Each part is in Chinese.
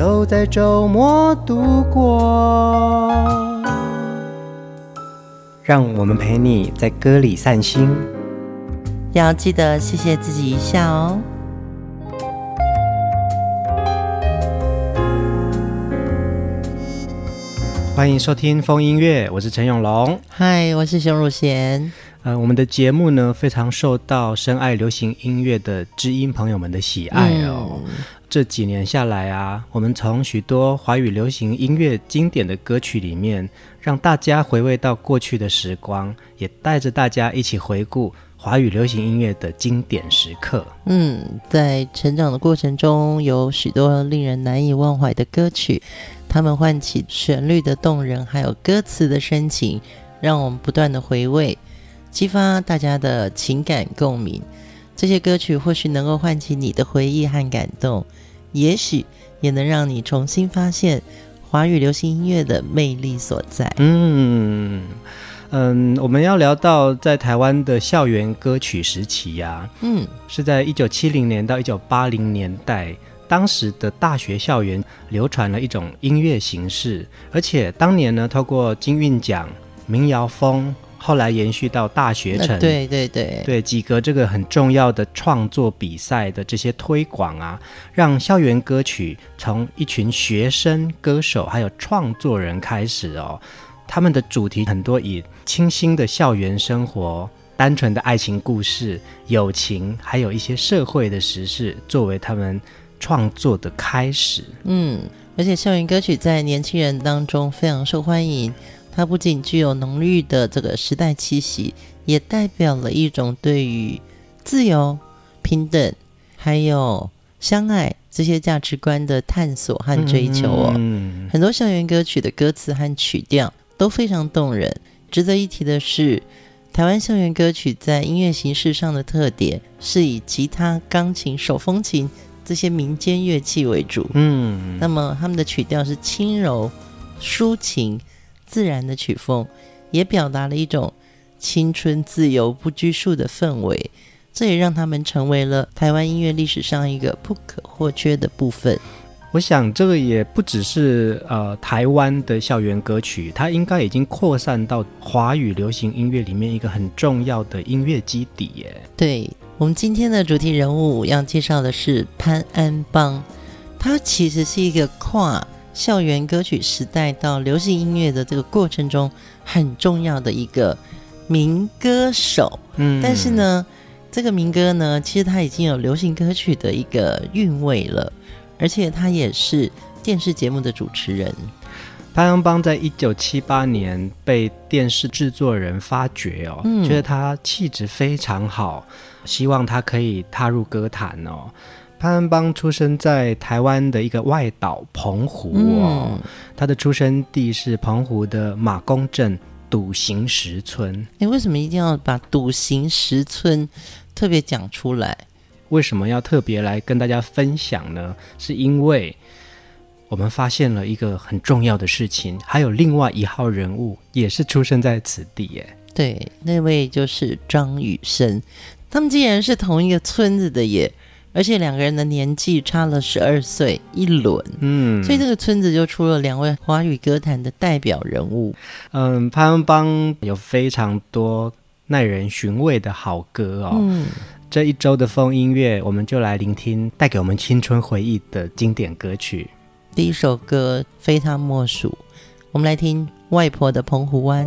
都在周末度过，让我们陪你在歌里散心，要记得谢谢自己一下哦。欢迎收听风音乐，我是陈永龙。嗨，我是熊汝贤。呃，我们的节目呢，非常受到深爱流行音乐的知音朋友们的喜爱哦。嗯这几年下来啊，我们从许多华语流行音乐经典的歌曲里面，让大家回味到过去的时光，也带着大家一起回顾华语流行音乐的经典时刻。嗯，在成长的过程中，有许多令人难以忘怀的歌曲，他们唤起旋律的动人，还有歌词的深情，让我们不断的回味，激发大家的情感共鸣。这些歌曲或许能够唤起你的回忆和感动，也许也能让你重新发现华语流行音乐的魅力所在。嗯嗯，我们要聊到在台湾的校园歌曲时期呀、啊，嗯，是在一九七零年到一九八零年代，当时的大学校园流传了一种音乐形式，而且当年呢，透过金韵奖、民谣风。后来延续到大学城，对对对对，几个这个很重要的创作比赛的这些推广啊，让校园歌曲从一群学生歌手还有创作人开始哦，他们的主题很多以清新的校园生活、单纯的爱情故事、友情，还有一些社会的时事作为他们创作的开始。嗯，而且校园歌曲在年轻人当中非常受欢迎。它不仅具有浓郁的这个时代气息，也代表了一种对于自由、平等，还有相爱这些价值观的探索和追求哦。嗯，很多校园歌曲的歌词和曲调都非常动人。值得一提的是，台湾校园歌曲在音乐形式上的特点是以吉他、钢琴、手风琴这些民间乐器为主。嗯，那么他们的曲调是轻柔、抒情。自然的曲风，也表达了一种青春、自由、不拘束的氛围。这也让他们成为了台湾音乐历史上一个不可或缺的部分。我想，这个也不只是呃台湾的校园歌曲，它应该已经扩散到华语流行音乐里面一个很重要的音乐基底耶。对，我们今天的主题人物要介绍的是潘安邦，他其实是一个跨。校园歌曲时代到流行音乐的这个过程中，很重要的一个民歌手。嗯，但是呢，这个民歌呢，其实它已经有流行歌曲的一个韵味了，而且他也是电视节目的主持人。潘安邦在一九七八年被电视制作人发掘哦，嗯，觉得他气质非常好，希望他可以踏入歌坛哦。潘安邦出生在台湾的一个外岛澎湖哦，嗯、他的出生地是澎湖的马公镇笃行石村。你，为什么一定要把笃行石村特别讲出来？为什么要特别来跟大家分享呢？是因为我们发现了一个很重要的事情，还有另外一号人物也是出生在此地耶。对，那位就是张雨生，他们竟然是同一个村子的耶。而且两个人的年纪差了十二岁一轮，嗯，所以这个村子就出了两位华语歌坛的代表人物。嗯，潘安邦有非常多耐人寻味的好歌哦。嗯，这一周的风音乐，我们就来聆听带给我们青春回忆的经典歌曲。第一首歌非他莫属，我们来听《外婆的澎湖湾》。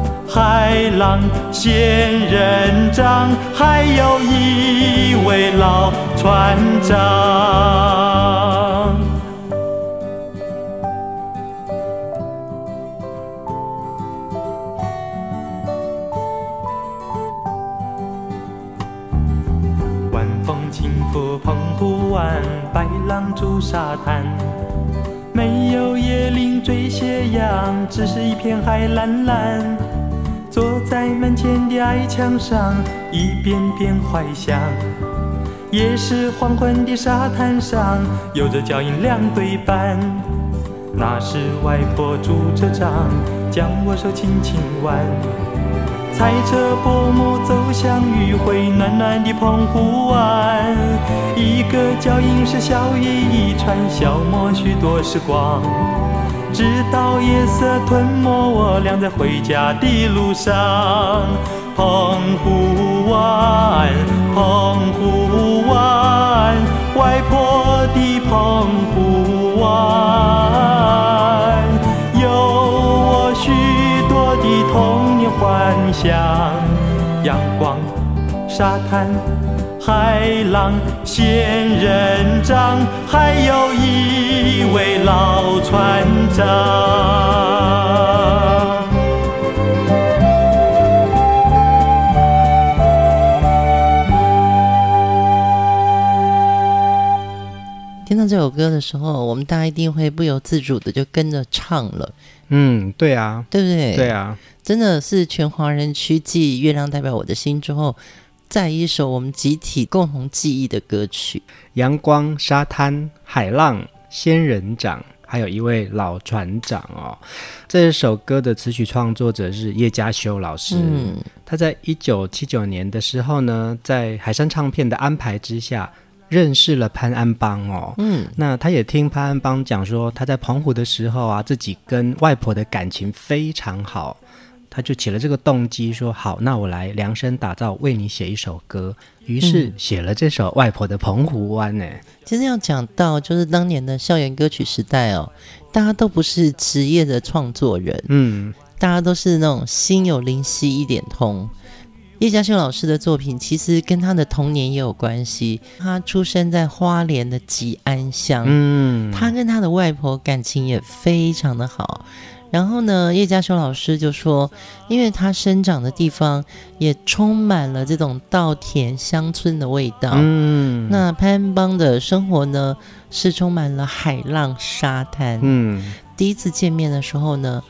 海浪、仙人掌，还有一位老船长。晚风轻拂澎湖湾，白浪逐沙滩，没有椰林缀斜阳，只是一片海蓝蓝。坐在门前的矮墙上，一遍遍怀想。也是黄昏的沙滩上，有着脚印两对半。那时外婆拄着杖，将我手轻轻挽，踩着薄暮走向余晖暖暖的澎湖湾。一个脚印是笑语一串，消磨许多时光。直到夜色吞没我俩在回家的路上，澎湖湾，澎湖湾，外婆的澎湖湾，有我许多的童年幻想，阳光，沙滩。海浪、仙人掌，还有一位老船长。听到这首歌的时候，我们大家一定会不由自主的就跟着唱了。嗯，对啊，对不对？对啊，真的是全华人区继《月亮代表我的心》之后。再一首我们集体共同记忆的歌曲，阳光、沙滩、海浪、仙人掌，还有一位老船长哦。这首歌的词曲创作者是叶佳修老师。嗯，他在一九七九年的时候呢，在海山唱片的安排之下，认识了潘安邦哦。嗯，那他也听潘安邦讲说，他在澎湖的时候啊，自己跟外婆的感情非常好。他就起了这个动机，说好，那我来量身打造，为你写一首歌。于是写了这首《外婆的澎湖湾》呢。其实要讲到，就是当年的校园歌曲时代哦，大家都不是职业的创作人，嗯，大家都是那种心有灵犀一点通。叶佳修老师的作品其实跟他的童年也有关系。他出生在花莲的吉安乡，嗯，他跟他的外婆感情也非常的好。然后呢，叶嘉修老师就说，因为他生长的地方也充满了这种稻田乡村的味道。嗯，那潘安邦的生活呢，是充满了海浪沙滩。嗯，第一次见面的时候呢，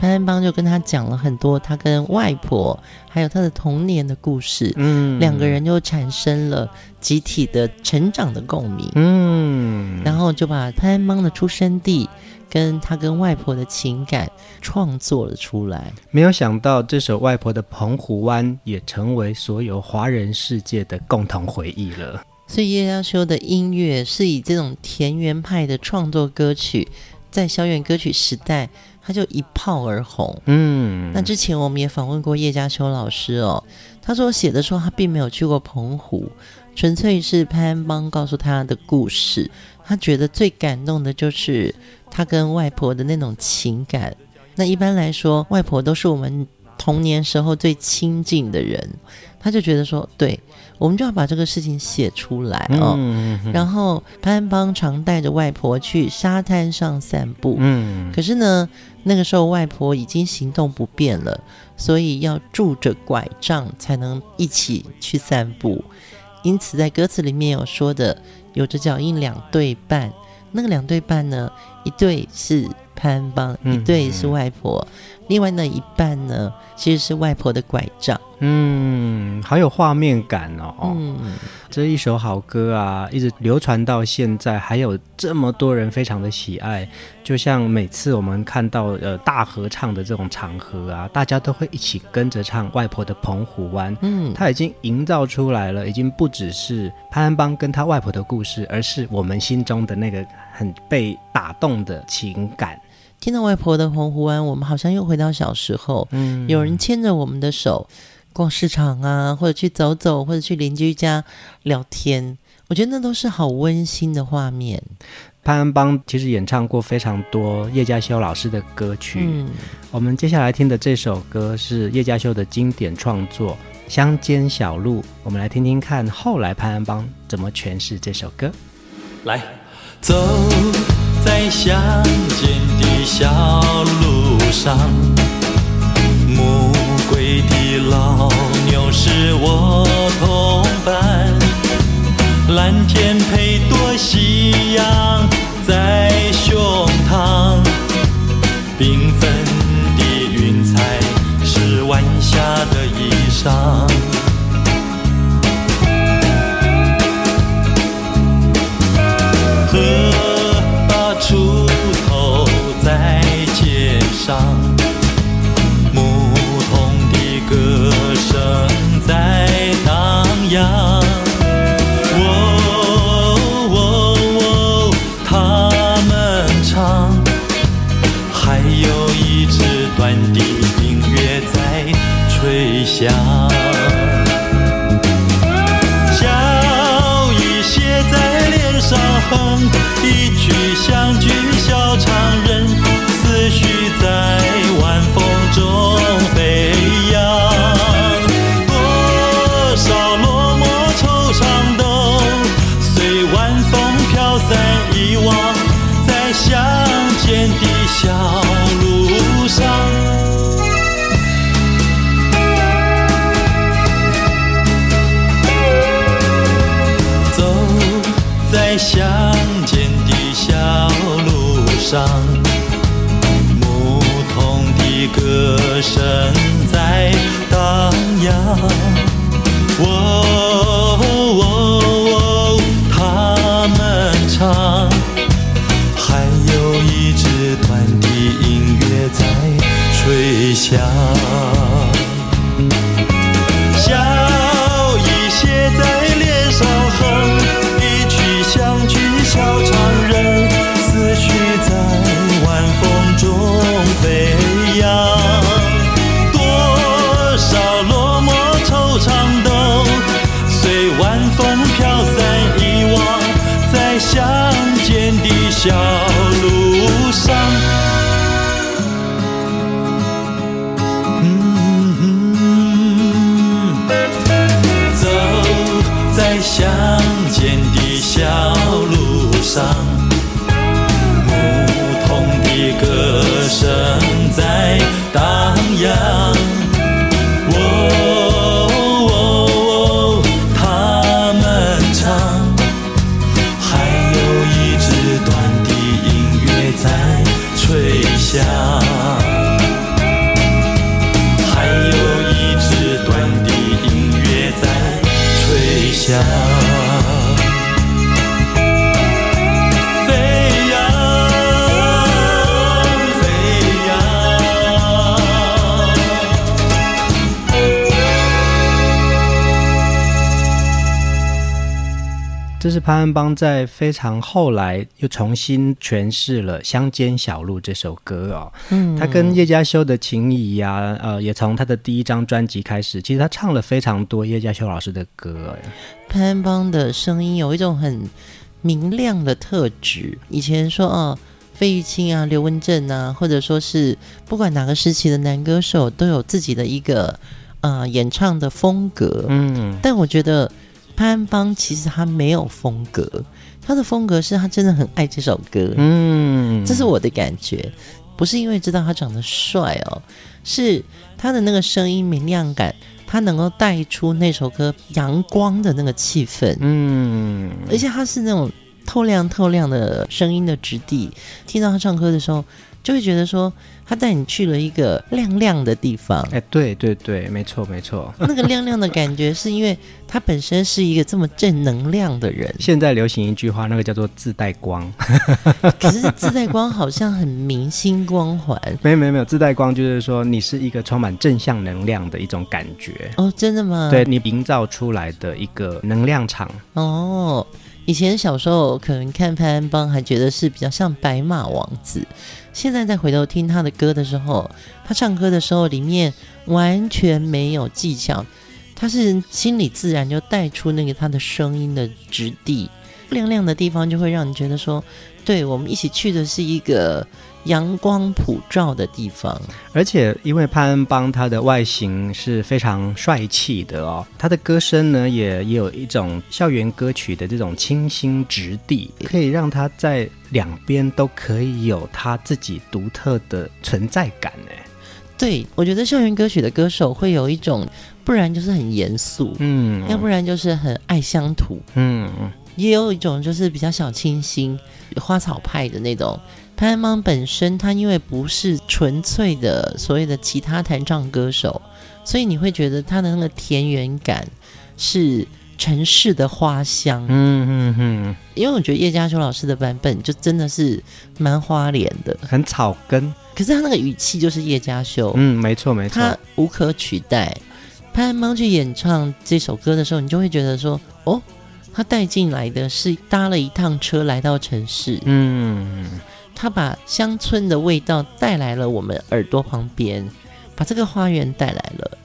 潘安邦就跟他讲了很多他跟外婆还有他的童年的故事。嗯，两个人就产生了集体的成长的共鸣。嗯，然后就把潘安邦的出生地。跟他跟外婆的情感创作了出来，没有想到这首《外婆的澎湖湾》也成为所有华人世界的共同回忆了。所以叶佳修的音乐是以这种田园派的创作歌曲，在校园歌曲时代，他就一炮而红。嗯，那之前我们也访问过叶佳修老师哦，他说写的时候他并没有去过澎湖，纯粹是潘安邦告诉他的故事，他觉得最感动的就是。他跟外婆的那种情感，那一般来说，外婆都是我们童年时候最亲近的人。他就觉得说，对，我们就要把这个事情写出来哦。嗯、然后潘安邦常带着外婆去沙滩上散步。嗯。可是呢，那个时候外婆已经行动不便了，所以要拄着拐杖才能一起去散步。因此，在歌词里面有说的，有着脚印两对半。那个两对半呢？一对是潘安邦，一对是外婆，嗯、另外那一半呢，其实是外婆的拐杖。嗯，好有画面感哦。嗯，这一首好歌啊，一直流传到现在，还有这么多人非常的喜爱。就像每次我们看到呃大合唱的这种场合啊，大家都会一起跟着唱《外婆的澎湖湾》。嗯，它已经营造出来了，已经不只是潘安邦跟他外婆的故事，而是我们心中的那个很被打动的情感。听到外婆的澎湖湾，我们好像又回到小时候。嗯，有人牵着我们的手。逛市场啊，或者去走走，或者去邻居家聊天，我觉得那都是好温馨的画面。潘安邦其实演唱过非常多叶嘉修老师的歌曲，嗯，我们接下来听的这首歌是叶嘉修的经典创作《乡间小路》，我们来听听看后来潘安邦怎么诠释这首歌。来，走在乡间的小路上。暮归的老牛是我同伴，蓝天配朵夕阳在胸膛，缤纷的云彩是晚霞的衣裳。家潘安邦在非常后来又重新诠释了《乡间小路》这首歌哦。嗯，他跟叶嘉修的情谊呀、啊，呃，也从他的第一张专辑开始。其实他唱了非常多叶嘉修老师的歌。潘安邦的声音有一种很明亮的特质。以前说哦，费玉清啊、刘文正啊，或者说是不管哪个时期的男歌手，都有自己的一个呃演唱的风格。嗯，但我觉得。潘安邦其实他没有风格，他的风格是他真的很爱这首歌，嗯，这是我的感觉，不是因为知道他长得帅哦，是他的那个声音明亮感，他能够带出那首歌阳光的那个气氛，嗯，而且他是那种透亮透亮的声音的质地，听到他唱歌的时候，就会觉得说他带你去了一个亮亮的地方。哎，对对对，没错没错。那个亮亮的感觉是因为他本身是一个这么正能量的人。现在流行一句话，那个叫做自带光。可是自带光好像很明星光环。没有没有没有，自带光就是说你是一个充满正向能量的一种感觉。哦，真的吗？对，你营造出来的一个能量场。哦。以前小时候可能看潘安邦还觉得是比较像白马王子，现在再回头听他的歌的时候，他唱歌的时候里面完全没有技巧，他是心里自然就带出那个他的声音的质地，亮亮的地方就会让你觉得说，对，我们一起去的是一个。阳光普照的地方，而且因为潘安邦他的外形是非常帅气的哦，他的歌声呢也也有一种校园歌曲的这种清新质地，可以让他在两边都可以有他自己独特的存在感呢。对，我觉得校园歌曲的歌手会有一种，不然就是很严肃，嗯，要不然就是很爱乡土，嗯，也有一种就是比较小清新、花草派的那种。潘安邦本身，他因为不是纯粹的所谓的其他弹唱歌手，所以你会觉得他的那个田园感是城市的花香。嗯嗯嗯。因为我觉得叶嘉修老师的版本就真的是蛮花脸的，很草根。可是他那个语气就是叶嘉修。嗯，没错没错，他无可取代。潘安邦去演唱这首歌的时候，你就会觉得说，哦，他带进来的是搭了一趟车来到城市。嗯。他把乡村的味道带来了我们耳朵旁边，把这个花园带来了。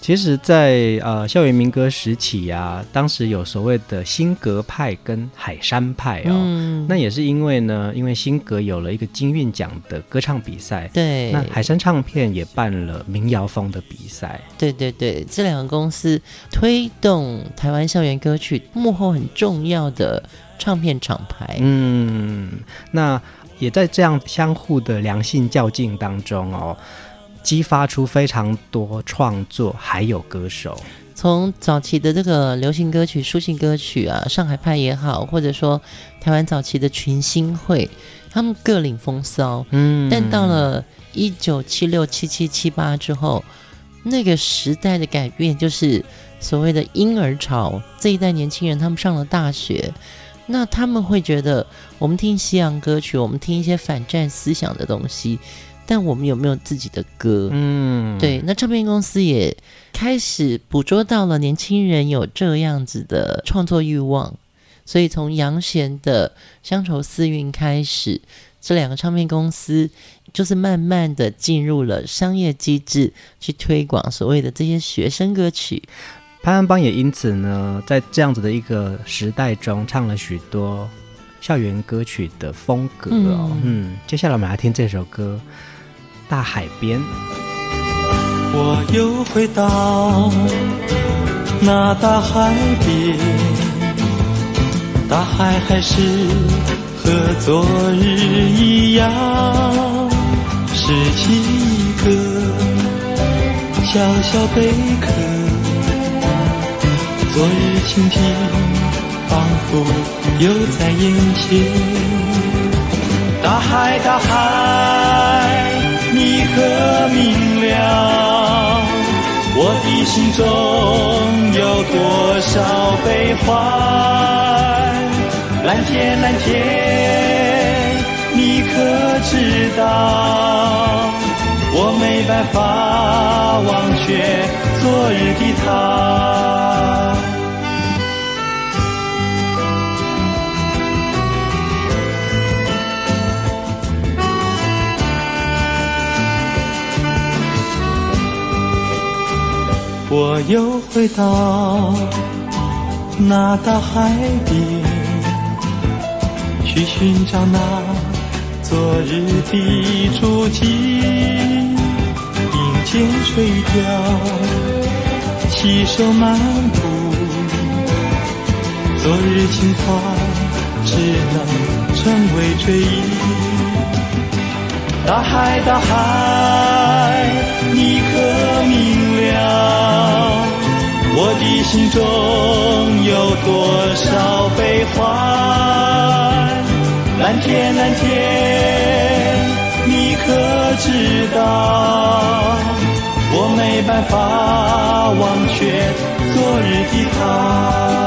其实在，在呃校园民歌时期啊，当时有所谓的新格派跟海山派哦，嗯、那也是因为呢，因为新格有了一个金韵奖的歌唱比赛，对，那海山唱片也办了民谣风的比赛，对对对，这两个公司推动台湾校园歌曲幕后很重要的唱片厂牌，嗯，那。也在这样相互的良性较劲当中哦，激发出非常多创作，还有歌手。从早期的这个流行歌曲、抒情歌曲啊，上海派也好，或者说台湾早期的群星会，他们各领风骚。嗯，但到了一九七六、七七、七八之后，那个时代的改变，就是所谓的婴儿潮，这一代年轻人他们上了大学。那他们会觉得，我们听西洋歌曲，我们听一些反战思想的东西，但我们有没有自己的歌？嗯，对。那唱片公司也开始捕捉到了年轻人有这样子的创作欲望，所以从杨弦的《乡愁四韵》开始，这两个唱片公司就是慢慢的进入了商业机制，去推广所谓的这些学生歌曲。潘安邦也因此呢，在这样子的一个时代中，唱了许多校园歌曲的风格哦。嗯，嗯，接下来我们来听这首歌《大海边》。我又回到那大海边，大海还是和昨日一样，拾起一个小小贝壳。昨日蜻蜓仿佛又在眼前，大海，大海，你可明了？我的心中有多少悲欢？蓝天，蓝天，你可知道？我没办法忘却昨日的他。我又回到那大海边，去寻找那昨日的足迹。并肩垂钓，携手漫步，昨日情话只能成为追忆。大海，大海，你可明了？我的心中有多少悲欢？蓝天，蓝天，你可知道？我没办法忘却昨日的他。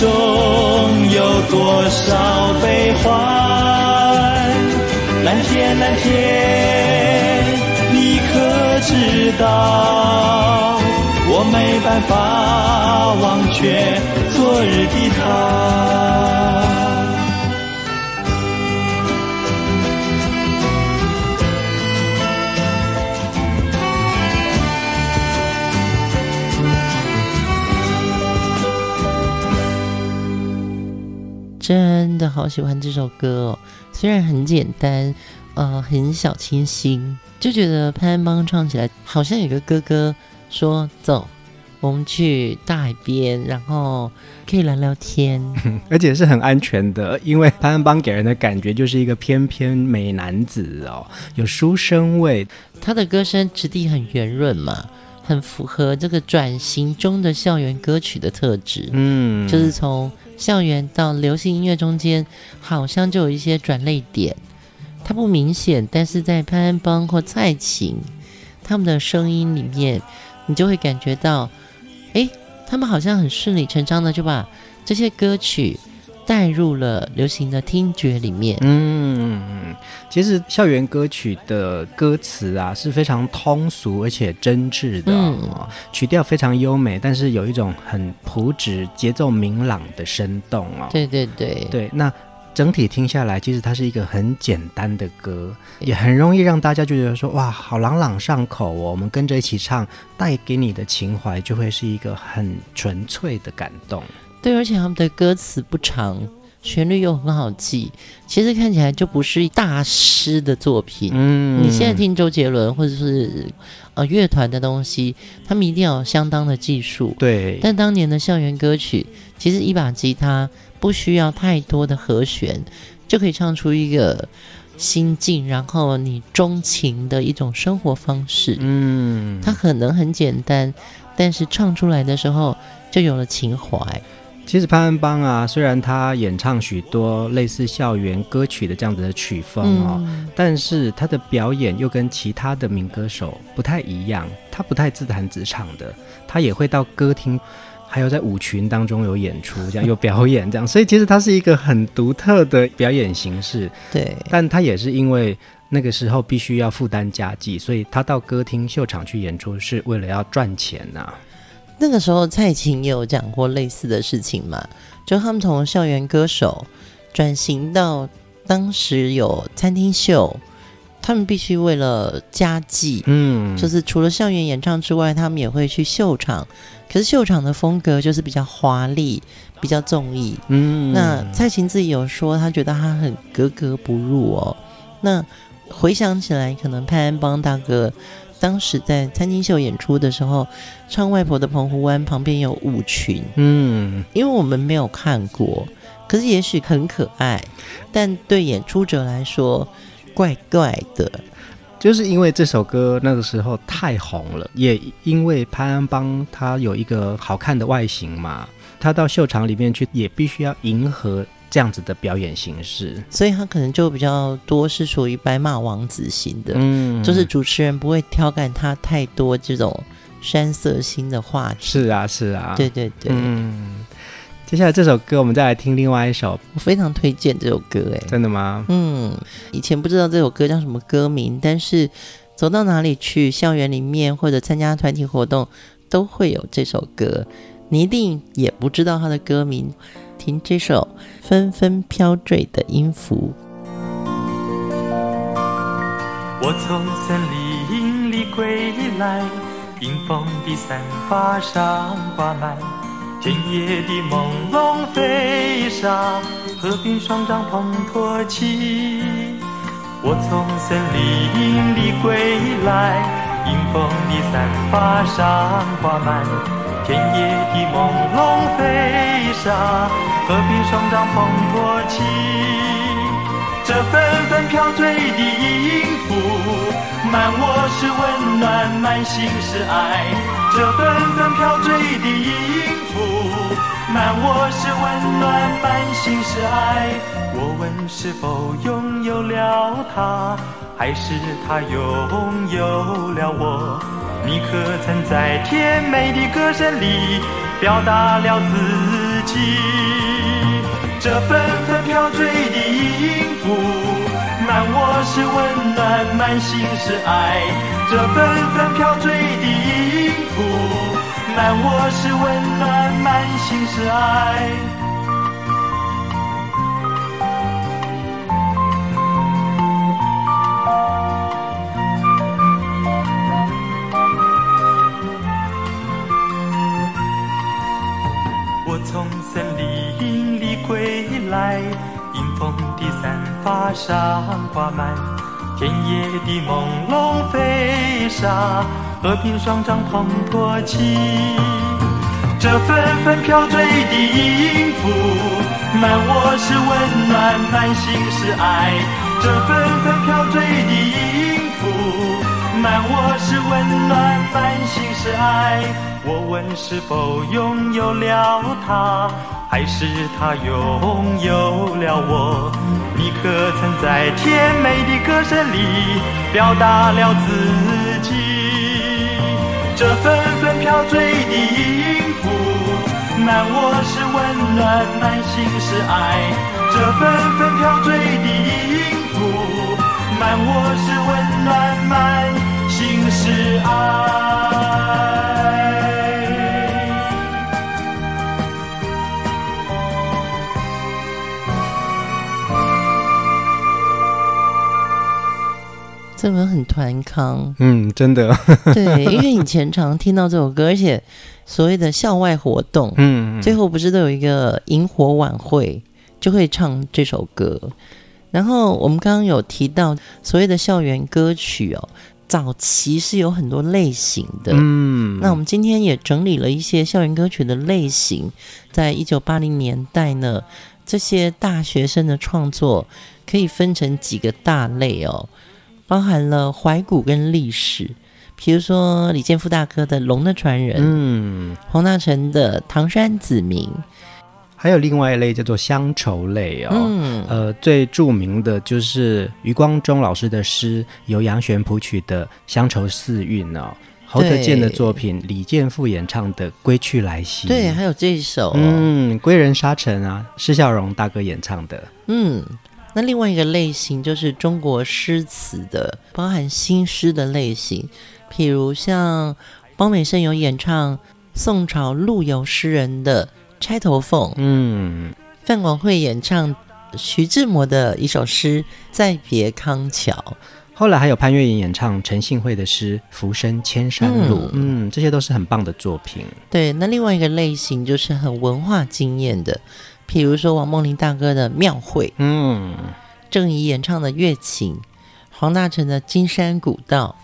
中有多少悲欢？蓝天，蓝天，你可知道？我没办法忘却昨日的他。的好喜欢这首歌哦，虽然很简单，呃，很小清新，就觉得潘安邦唱起来好像有个哥哥说：“走，我们去大海边，然后可以聊聊天。”而且是很安全的，因为潘安邦给人的感觉就是一个翩翩美男子哦，有书生味。他的歌声质地很圆润嘛，很符合这个转型中的校园歌曲的特质。嗯，就是从。校园到流行音乐中间，好像就有一些转泪点，它不明显，但是在潘安邦或蔡琴他们的声音里面，你就会感觉到，哎，他们好像很顺理成章的就把这些歌曲带入了流行的听觉里面。嗯，其实校园歌曲的歌词啊是非常通俗而且真挚的，嗯，曲调非常优美，但是有一种很朴质、节奏明朗的生动哦。对对对对，那整体听下来，其实它是一个很简单的歌，也很容易让大家就觉得说哇，好朗朗上口哦。我们跟着一起唱，带给你的情怀就会是一个很纯粹的感动。对，而且他们的歌词不长，旋律又很好记，其实看起来就不是大师的作品。嗯，你现在听周杰伦或者是呃乐团的东西，他们一定要有相当的技术。对，但当年的校园歌曲，其实一把吉他不需要太多的和弦，就可以唱出一个心境，然后你钟情的一种生活方式。嗯，它可能很简单，但是唱出来的时候就有了情怀。其实潘安邦啊，虽然他演唱许多类似校园歌曲的这样子的曲风哦，嗯、但是他的表演又跟其他的民歌手不太一样。他不太自弹自唱的，他也会到歌厅，还有在舞群当中有演出，这样有表演这样。所以其实他是一个很独特的表演形式。对，但他也是因为那个时候必须要负担家计，所以他到歌厅秀场去演出是为了要赚钱呐、啊。那个时候，蔡琴也有讲过类似的事情嘛，就他们从校园歌手转型到当时有餐厅秀，他们必须为了家计，嗯，就是除了校园演唱之外，他们也会去秀场。可是秀场的风格就是比较华丽，比较综艺，嗯。那蔡琴自己有说，她觉得她很格格不入哦。那回想起来，可能潘安邦大哥。当时在餐厅秀演出的时候，唱《外婆的澎湖湾》旁边有舞群，嗯，因为我们没有看过，可是也许很可爱，但对演出者来说怪怪的，就是因为这首歌那个时候太红了，也因为潘安邦他有一个好看的外形嘛，他到秀场里面去也必须要迎合。这样子的表演形式，所以他可能就比较多是属于白马王子型的，嗯，就是主持人不会挑干他太多这种山色心的话题。是啊，是啊，对对对。嗯，接下来这首歌我们再来听另外一首，我非常推荐这首歌，哎，真的吗？嗯，以前不知道这首歌叫什么歌名，但是走到哪里去，校园里面或者参加团体活动都会有这首歌，你一定也不知道它的歌名。听这首纷纷飘坠的音符。我从森林里归来，迎风的散发上挂满田野的朦胧飞沙，河边双帐篷托起，我从森林里归来，迎风的散发上挂满，田野的朦胧飞沙，河边双帐篷托起，这纷纷飘坠的音符，满我是温暖，满心是爱，这纷纷飘坠的音符。满我是温暖，满心是爱。我问是否拥有了他，还是他拥有了我？你可曾在甜美的歌声里表达了自己？这纷纷飘坠的音符，满我是温暖，满心是爱。这纷纷飘坠的音符。满我是温暖，满心是爱。从森林里归来，迎风的散发上挂满，田野的朦胧飞沙。和平双掌捧托起，这纷纷飘坠的音符，满我是温暖，满心是爱。这纷纷飘坠的音符，满我是温暖，满心是爱。我问是否拥有了他，还是他拥有了我？你可曾在甜美的歌声里表达了自己？这纷纷飘坠的音符，满我是温暖，满心是爱。这纷纷飘坠的音符，满我是温暖，满心是爱。这个很团康，嗯，真的，对，因为以前常听到这首歌，而且所谓的校外活动，嗯，最后不是都有一个萤火晚会，就会唱这首歌。然后我们刚刚有提到所谓的校园歌曲哦，早期是有很多类型的，嗯，那我们今天也整理了一些校园歌曲的类型，在一九八零年代呢，这些大学生的创作可以分成几个大类哦。包含了怀古跟历史，比如说李健富大哥的《龙的传人》，嗯，黄大成的《唐山子民》，还有另外一类叫做乡愁类哦，嗯，呃，最著名的就是余光中老师的诗，由杨玄谱曲的《乡愁四韵》哦，侯德健的作品，李健富演唱的《归去来兮》，对，还有这一首，嗯，《归人沙城》啊，施孝荣大哥演唱的，嗯。那另外一个类型就是中国诗词的，包含新诗的类型，譬如像包美胜有演唱宋朝陆游诗人的《钗头凤》，嗯，范广惠演唱徐志摩的一首诗《再别康桥》，后来还有潘越云演唱陈信惠的诗《浮生千山路》，嗯，嗯，这些都是很棒的作品。对，那另外一个类型就是很文化经验的。比如说王梦麟大哥的《庙会》，嗯，郑怡演唱的《月琴》，黄大成的《金山古道》，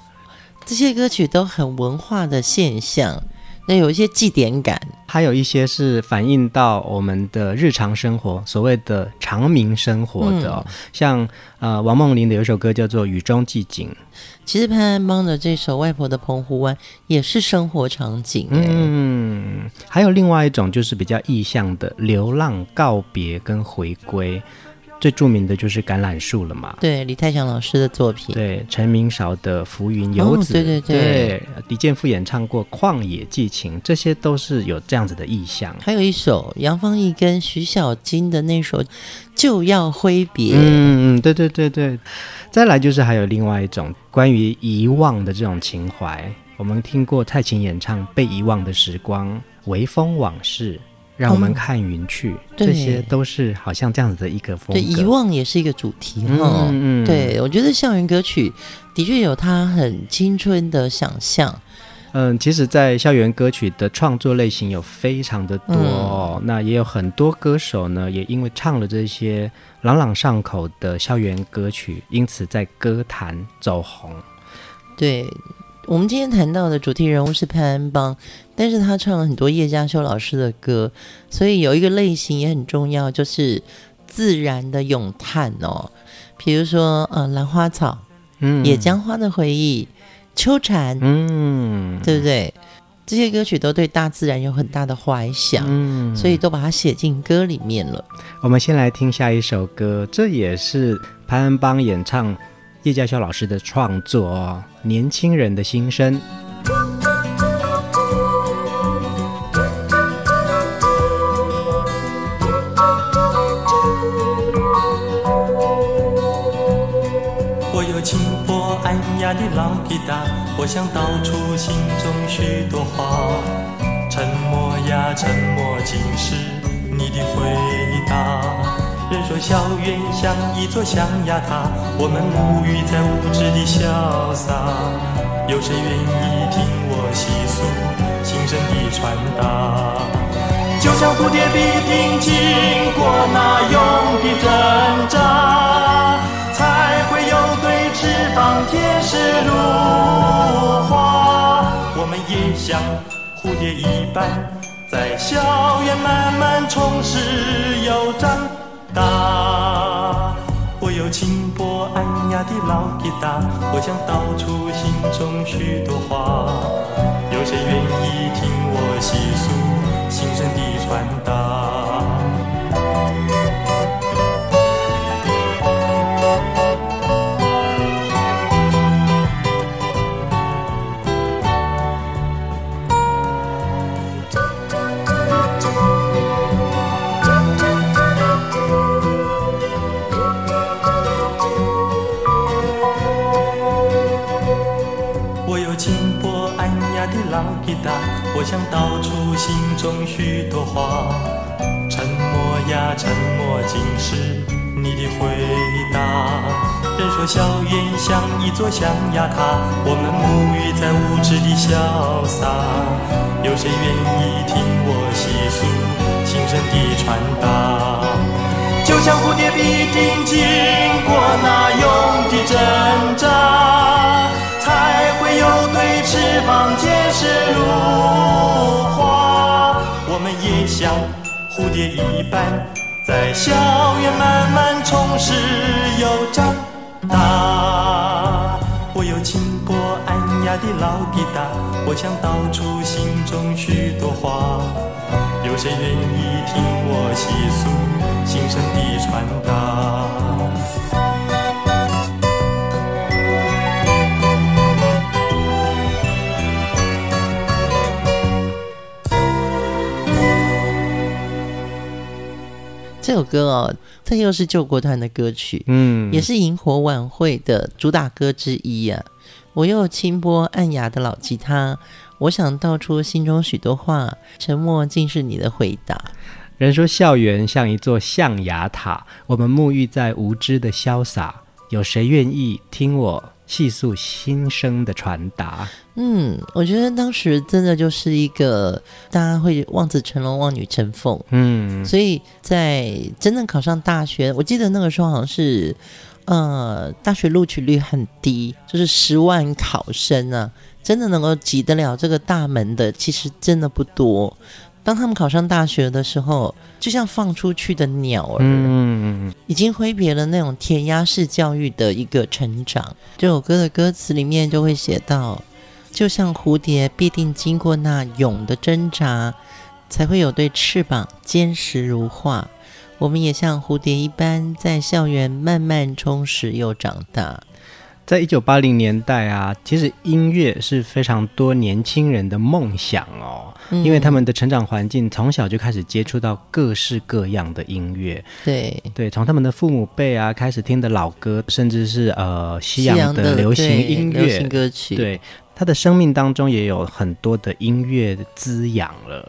这些歌曲都很文化的现象，那有一些祭典感，还有一些是反映到我们的日常生活，所谓的长明生活的，哦，嗯，像呃王梦麟的有一首歌叫做《雨中寄景》。其实潘安邦的这首《外婆的澎湖湾》也是生活场景，嗯，还有另外一种就是比较意象的流浪、告别跟回归，最著名的就是《橄榄树》了嘛。对，李泰祥老师的作品。对，陈明韶的《浮云游子》。哦，对对对。对，李健夫演唱过《旷野寄情》，这些都是有这样子的意象。还有一首杨芳毅跟徐小菁的那首《就要挥别》。嗯嗯，对对对对。再来就是还有另外一种关于遗忘的这种情怀，我们听过蔡琴演唱《被遗忘的时光》，微风往事，让我们看云去，哦、这些都是好像这样子的一个风格。对，遗忘也是一个主题哈。嗯，嗯对，我觉得校园歌曲的确有它很青春的想象。嗯，其实，在校园歌曲的创作类型有非常的多哦，嗯、那也有很多歌手呢，也因为唱了这些朗朗上口的校园歌曲，因此在歌坛走红。对，我们今天谈到的主题人物是潘安邦，但是他唱了很多叶嘉修老师的歌，所以有一个类型也很重要，就是自然的咏叹哦，比如说呃兰花草，嗯，野姜花的回忆。秋蝉，嗯，对不对？这些歌曲都对大自然有很大的怀想，嗯，所以都把它写进歌里面了。我们先来听下一首歌，这也是潘安邦演唱叶佳修老师的创作，《年轻人的心声》。的老吉他，我想道出心中许多话。沉默呀，沉默，竟是你的回答。人说校园像一座象牙塔，我们沐浴在无知的潇洒。有谁愿意听我细诉心声的传达？就像蝴蝶必定经过那永的挣扎，才会有对。翅膀贴实如花，我们也像蝴蝶一般，在校园慢慢充实又长大。我有轻薄安雅的老吉他，我想道出心中许多话。有谁愿意听我细诉心声的传达？想道出心中许多话，沉默呀，沉默，竟是你的回答。人说校园像一座象牙塔，我们沐浴在无知的潇洒。有谁愿意听我细诉心声的传达？就像蝴蝶必定经过那永的挣扎。才有对翅膀结实如花，我们也像蝴蝶一般，在校园慢慢充实又长大。我有轻薄安雅的老吉他，我想道出心中许多话。有谁愿意听我细诉心声的传达？这首歌哦，这又是救国团的歌曲，嗯，也是萤火晚会的主打歌之一啊。我又轻拨暗哑的老吉他，我想道出心中许多话，沉默竟是你的回答。人说校园像一座象牙塔，我们沐浴在无知的潇洒，有谁愿意听我细诉心声的传达？嗯，我觉得当时真的就是一个大家会望子成龙、望女成凤。嗯，所以在真正考上大学，我记得那个时候好像是，呃，大学录取率很低，就是十万考生啊，真的能够挤得了这个大门的，其实真的不多。当他们考上大学的时候，就像放出去的鸟儿，嗯，已经挥别了那种填鸭式教育的一个成长。这首歌的歌词里面就会写到。就像蝴蝶必定经过那蛹的挣扎，才会有对翅膀坚实如画。我们也像蝴蝶一般，在校园慢慢充实又长大。在一九八零年代啊，其实音乐是非常多年轻人的梦想哦，嗯、因为他们的成长环境从小就开始接触到各式各样的音乐。对对，从他们的父母辈啊开始听的老歌，甚至是呃西洋的流行音乐、流行歌曲，对。他的生命当中也有很多的音乐的滋养了，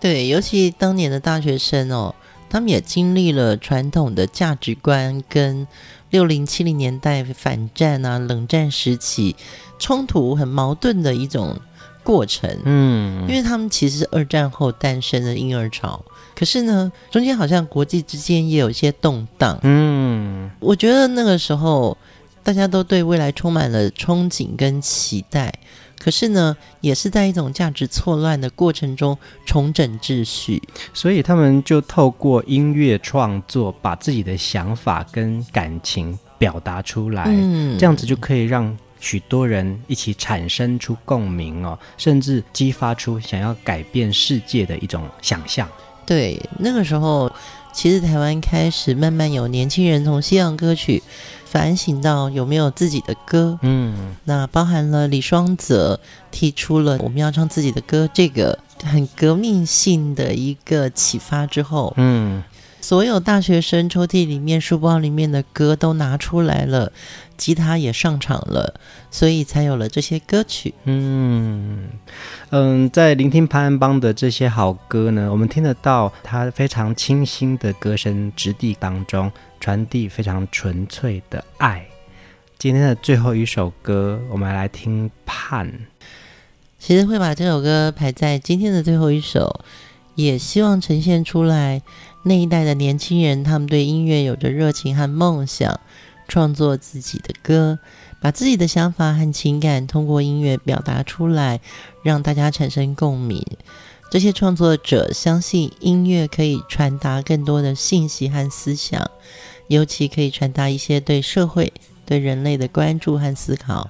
对，尤其当年的大学生哦，他们也经历了传统的价值观跟六零七零年代反战啊、冷战时期冲突很矛盾的一种过程。嗯，因为他们其实是二战后诞生的婴儿潮，可是呢，中间好像国际之间也有一些动荡。嗯，我觉得那个时候大家都对未来充满了憧憬跟期待。可是呢，也是在一种价值错乱的过程中重整秩序，所以他们就透过音乐创作，把自己的想法跟感情表达出来，嗯，这样子就可以让许多人一起产生出共鸣哦，甚至激发出想要改变世界的一种想象。对，那个时候，其实台湾开始慢慢有年轻人从西洋歌曲。反省到有没有自己的歌，嗯，那包含了李双泽提出了我们要唱自己的歌这个很革命性的一个启发之后，嗯，所有大学生抽屉里面、书包里面的歌都拿出来了，吉他也上场了，所以才有了这些歌曲。嗯嗯，在聆听潘安邦的这些好歌呢，我们听得到他非常清新的歌声质地当中。传递非常纯粹的爱。今天的最后一首歌，我们来听《盼》。其实会把这首歌排在今天的最后一首，也希望呈现出来那一代的年轻人，他们对音乐有着热情和梦想，创作自己的歌，把自己的想法和情感通过音乐表达出来，让大家产生共鸣。这些创作者相信音乐可以传达更多的信息和思想，尤其可以传达一些对社会、对人类的关注和思考。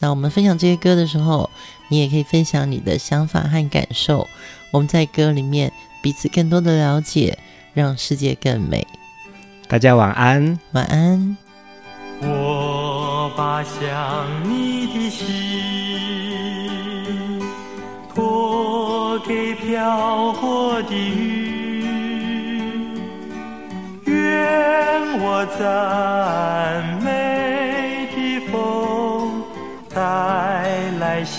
那我们分享这些歌的时候，你也可以分享你的想法和感受。我们在歌里面彼此更多的了解，让世界更美。大家晚安，晚安。我把想你的心托给飘过的云，愿我赞美的风带来喜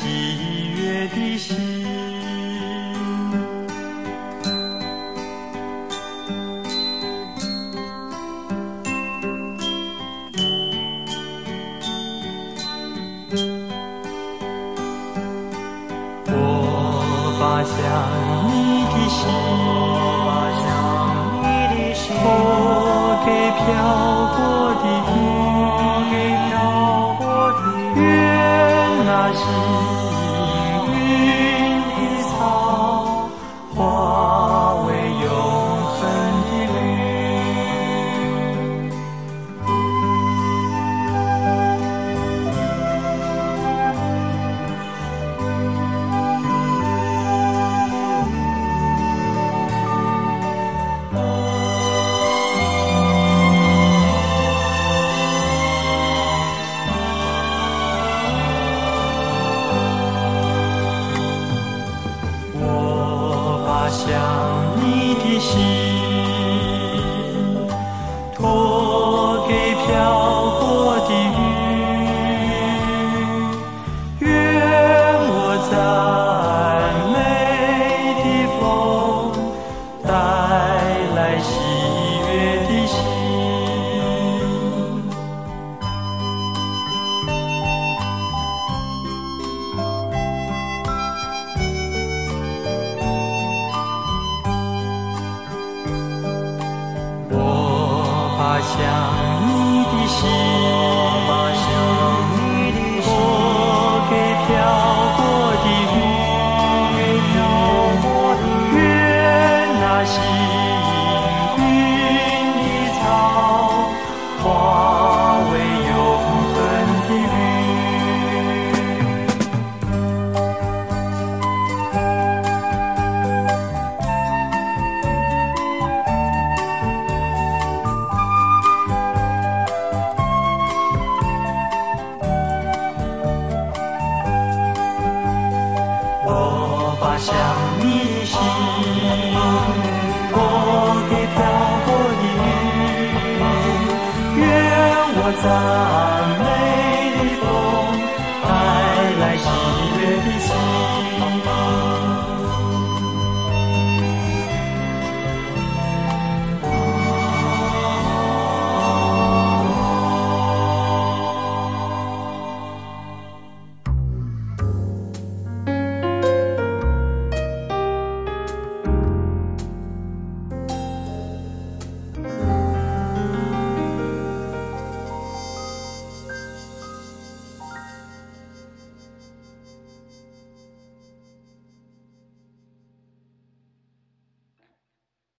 发香